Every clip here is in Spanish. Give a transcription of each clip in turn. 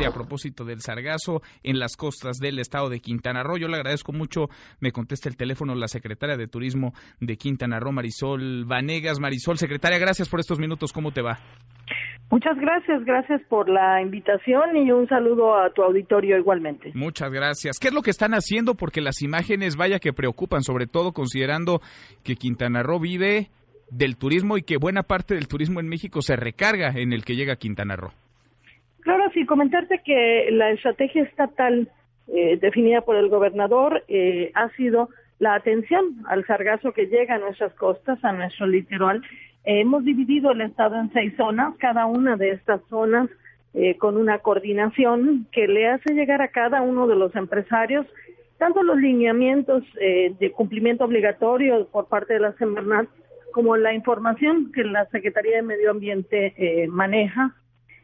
Y a propósito del sargazo en las costas del estado de Quintana Roo, yo le agradezco mucho, me contesta el teléfono la secretaria de Turismo de Quintana Roo, Marisol Vanegas. Marisol, secretaria, gracias por estos minutos, ¿cómo te va? Muchas gracias, gracias por la invitación y un saludo a tu auditorio igualmente. Muchas gracias. ¿Qué es lo que están haciendo? Porque las imágenes, vaya que preocupan, sobre todo considerando que Quintana Roo vive del turismo y que buena parte del turismo en México se recarga en el que llega Quintana Roo. Claro, sí, comentarte que la estrategia estatal eh, definida por el gobernador eh, ha sido la atención al sargazo que llega a nuestras costas, a nuestro litoral. Eh, hemos dividido el estado en seis zonas, cada una de estas zonas con una coordinación que le hace llegar a cada uno de los empresarios tanto los lineamientos de cumplimiento obligatorio por parte de la Semarnat como la información que la Secretaría de Medio Ambiente maneja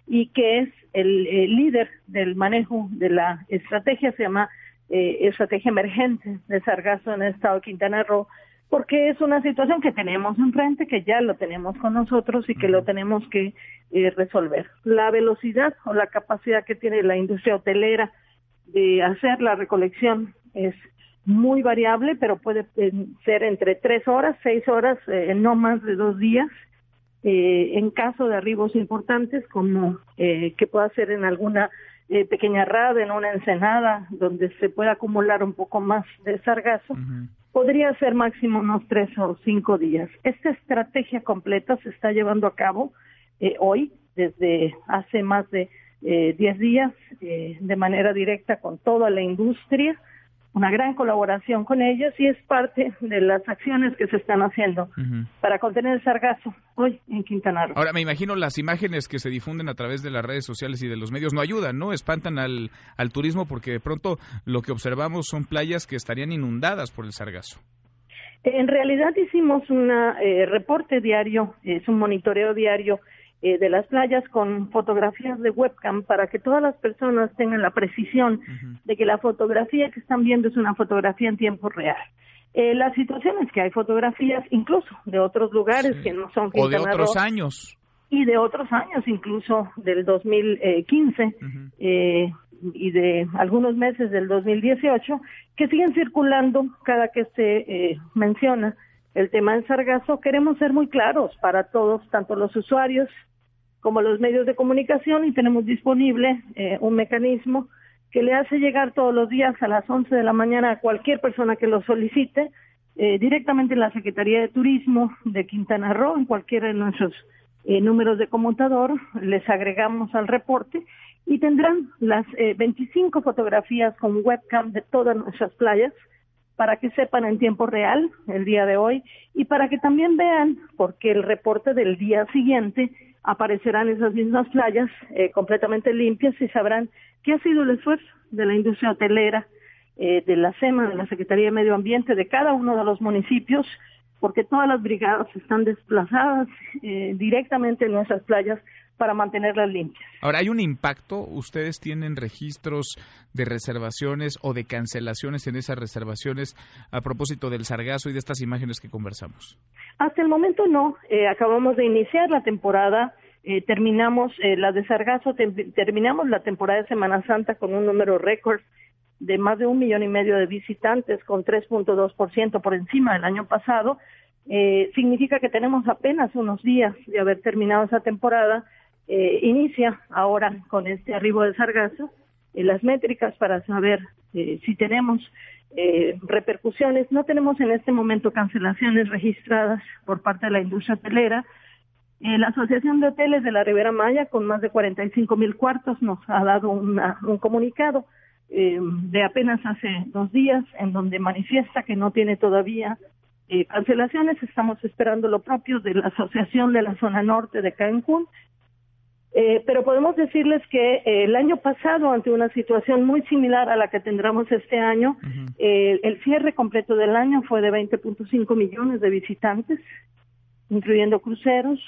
y que es el, líder del manejo de la estrategia, se llama eh, Estrategia Emergente de Sargazo en el estado de Quintana Roo, porque es una situación que tenemos enfrente, que ya lo tenemos con nosotros y que lo tenemos que eh, resolver. La velocidad o la capacidad que tiene la industria hotelera de hacer la recolección es muy variable, pero puede eh, ser entre tres horas, seis horas, no más de dos días eh, en caso de arribos importantes, como eh, que pueda ser en alguna eh, pequeña rada, en una ensenada, donde se pueda acumular un poco más de sargazo, podría ser máximo unos tres o cinco días. Esta estrategia completa se está llevando a cabo hoy, desde hace más de diez días, de manera directa con toda la industria una gran colaboración con ellos y es parte de las acciones que se están haciendo para contener el sargazo hoy en Quintana Roo. Ahora, me imagino las imágenes que se difunden a través de las redes sociales y de los medios no ayudan, ¿no? Espantan al, al turismo porque de pronto lo que observamos son playas que estarían inundadas por el sargazo. En realidad hicimos un eh, reporte diario, es un monitoreo diario eh, de las playas con fotografías de webcam para que todas las personas tengan la precisión de que la fotografía que están viendo es una fotografía en tiempo real. Eh, la situación es que hay fotografías incluso de otros lugares que no son o de otros años. Y de otros años incluso del 2015 eh, y de algunos meses del 2018 que siguen circulando cada que se eh, menciona el tema del sargazo. Queremos ser muy claros para todos tanto los usuarios como los medios de comunicación y tenemos disponible eh, un mecanismo que le hace llegar todos los días a las 11 de la mañana a cualquier persona que lo solicite eh, directamente en la Secretaría de Turismo de Quintana Roo, en cualquiera de nuestros eh, números de conmutador, les agregamos al reporte y tendrán las 25 fotografías con webcam de todas nuestras playas para que sepan en tiempo real el día de hoy y para que también vean, porque el reporte del día siguiente aparecerán esas mismas playas eh, completamente limpias y sabrán qué ha sido el esfuerzo de la industria hotelera, eh, de la SEMA, de la Secretaría de Medio Ambiente, de cada uno de los municipios, porque todas las brigadas están desplazadas eh, directamente en nuestras playas para mantenerlas limpias. Ahora, ¿hay un impacto? ¿Ustedes tienen registros de reservaciones o de cancelaciones en esas reservaciones a propósito del sargazo y de estas imágenes que conversamos? Hasta el momento no. Eh, acabamos de iniciar la temporada. Eh, terminamos eh, la de sargazo, terminamos la temporada de Semana Santa con un número récord de más de un millón y medio de visitantes, con 3.2% por encima del año pasado. significa que tenemos apenas unos días de haber terminado esa temporada eh, inicia ahora con este arribo de sargazo eh, las métricas para saber eh, si tenemos repercusiones. No tenemos en este momento cancelaciones registradas por parte de la industria hotelera. la Asociación de Hoteles de la Ribera Maya, con más de 45 mil cuartos, nos ha dado un comunicado de apenas hace dos días en donde manifiesta que no tiene todavía cancelaciones. Estamos esperando lo propio de la Asociación de la Zona Norte de Cancún eh, pero podemos decirles que eh, el año pasado, ante una situación muy similar a la que tendremos este año, eh, el cierre completo del año fue de 20.5 millones de visitantes, incluyendo cruceros.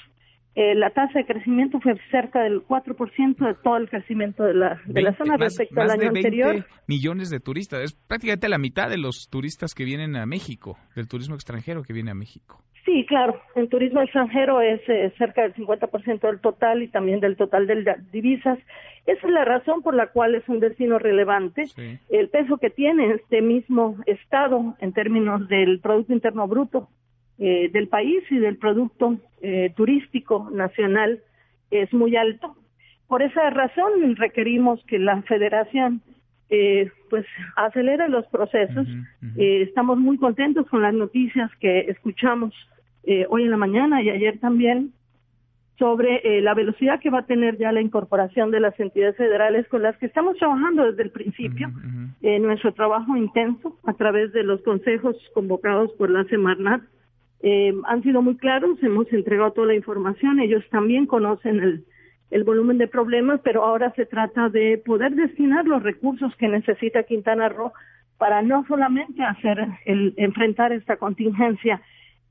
la tasa de crecimiento fue cerca del 4% de todo el crecimiento de la, de la zona respecto al año anterior. millones de turistas, es prácticamente la mitad de los turistas que vienen a México, del turismo extranjero que viene a México. Sí, claro. En turismo extranjero es eh, cerca del 50% del total y también del total de divisas. Esa es la razón por la cual es un destino relevante. El peso que tiene este mismo estado en términos del Producto Interno Bruto eh, del país y del Producto eh, Turístico Nacional es muy alto. Por esa razón requerimos que la Federación eh, pues acelere los procesos. Eh, estamos muy contentos con las noticias que escuchamos eh, hoy en la mañana y ayer también sobre eh, la velocidad que va a tener ya la incorporación de las entidades federales con las que estamos trabajando desde el principio. en nuestro trabajo intenso a través de los consejos convocados por la Semarnat han sido muy claros, hemos entregado toda la información, ellos también conocen el, el volumen de problemas, pero ahora se trata de poder destinar los recursos que necesita Quintana Roo para no solamente hacer el enfrentar esta contingencia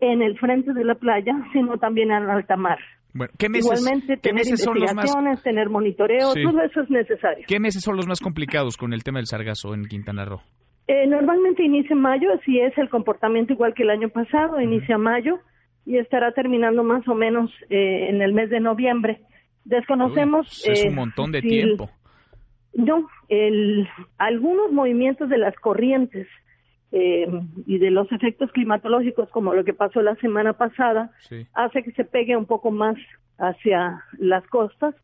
en el frente de la playa, sino también en alta mar. Bueno, ¿qué meses, Igualmente, tener son los más... tener monitoreo, todo eso es necesario. ¿Qué meses son los más complicados con el tema del sargazo en Quintana Roo? Eh, normalmente inicia en mayo, así es el comportamiento igual que el año pasado, inicia mayo y estará terminando más o menos eh, en el mes de noviembre. Desconocemos. Pues es un eh, montón de tiempo. no, el, algunos movimientos de las corrientes eh, y de los efectos climatológicos, como lo que pasó la semana pasada, hace que se pegue un poco más hacia las costas.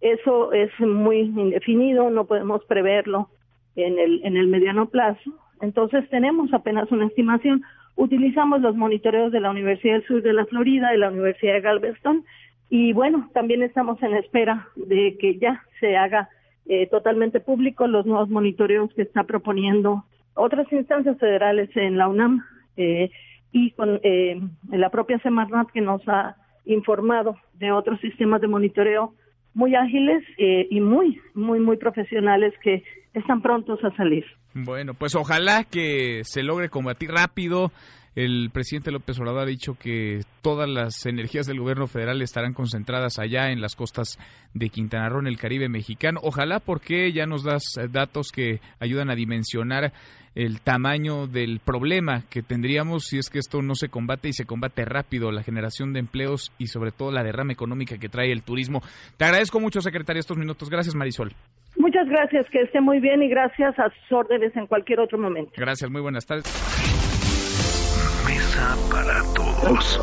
Eso es muy indefinido, no podemos preverlo en el, en el mediano plazo. Entonces tenemos apenas una estimación. Utilizamos los monitoreos de la Universidad del Sur de la Florida, de la Universidad de Galveston, y bueno, también estamos en espera de que ya se haga eh, totalmente público los nuevos monitoreos que está proponiendo otras instancias federales en la UNAM eh, y con eh, la propia Semarnat que nos ha informado de otros sistemas de monitoreo muy ágiles y muy, muy, muy profesionales que están prontos a salir. Bueno, pues ojalá que se logre combatir rápido el presidente López Obrador ha dicho que todas las energías del gobierno federal estarán concentradas allá en las costas de Quintana Roo, en el Caribe mexicano. Ojalá porque ya nos das eh, datos que ayudan a dimensionar el tamaño del problema que tendríamos si es que esto no se combate y se combate rápido, la generación de empleos y sobre todo la derrama económica que trae el turismo. Te agradezco mucho, secretaria, estos minutos. Gracias, Marisol. Muchas gracias, que esté muy bien y gracias a sus órdenes en cualquier otro momento. Gracias, muy buenas tardes para todos.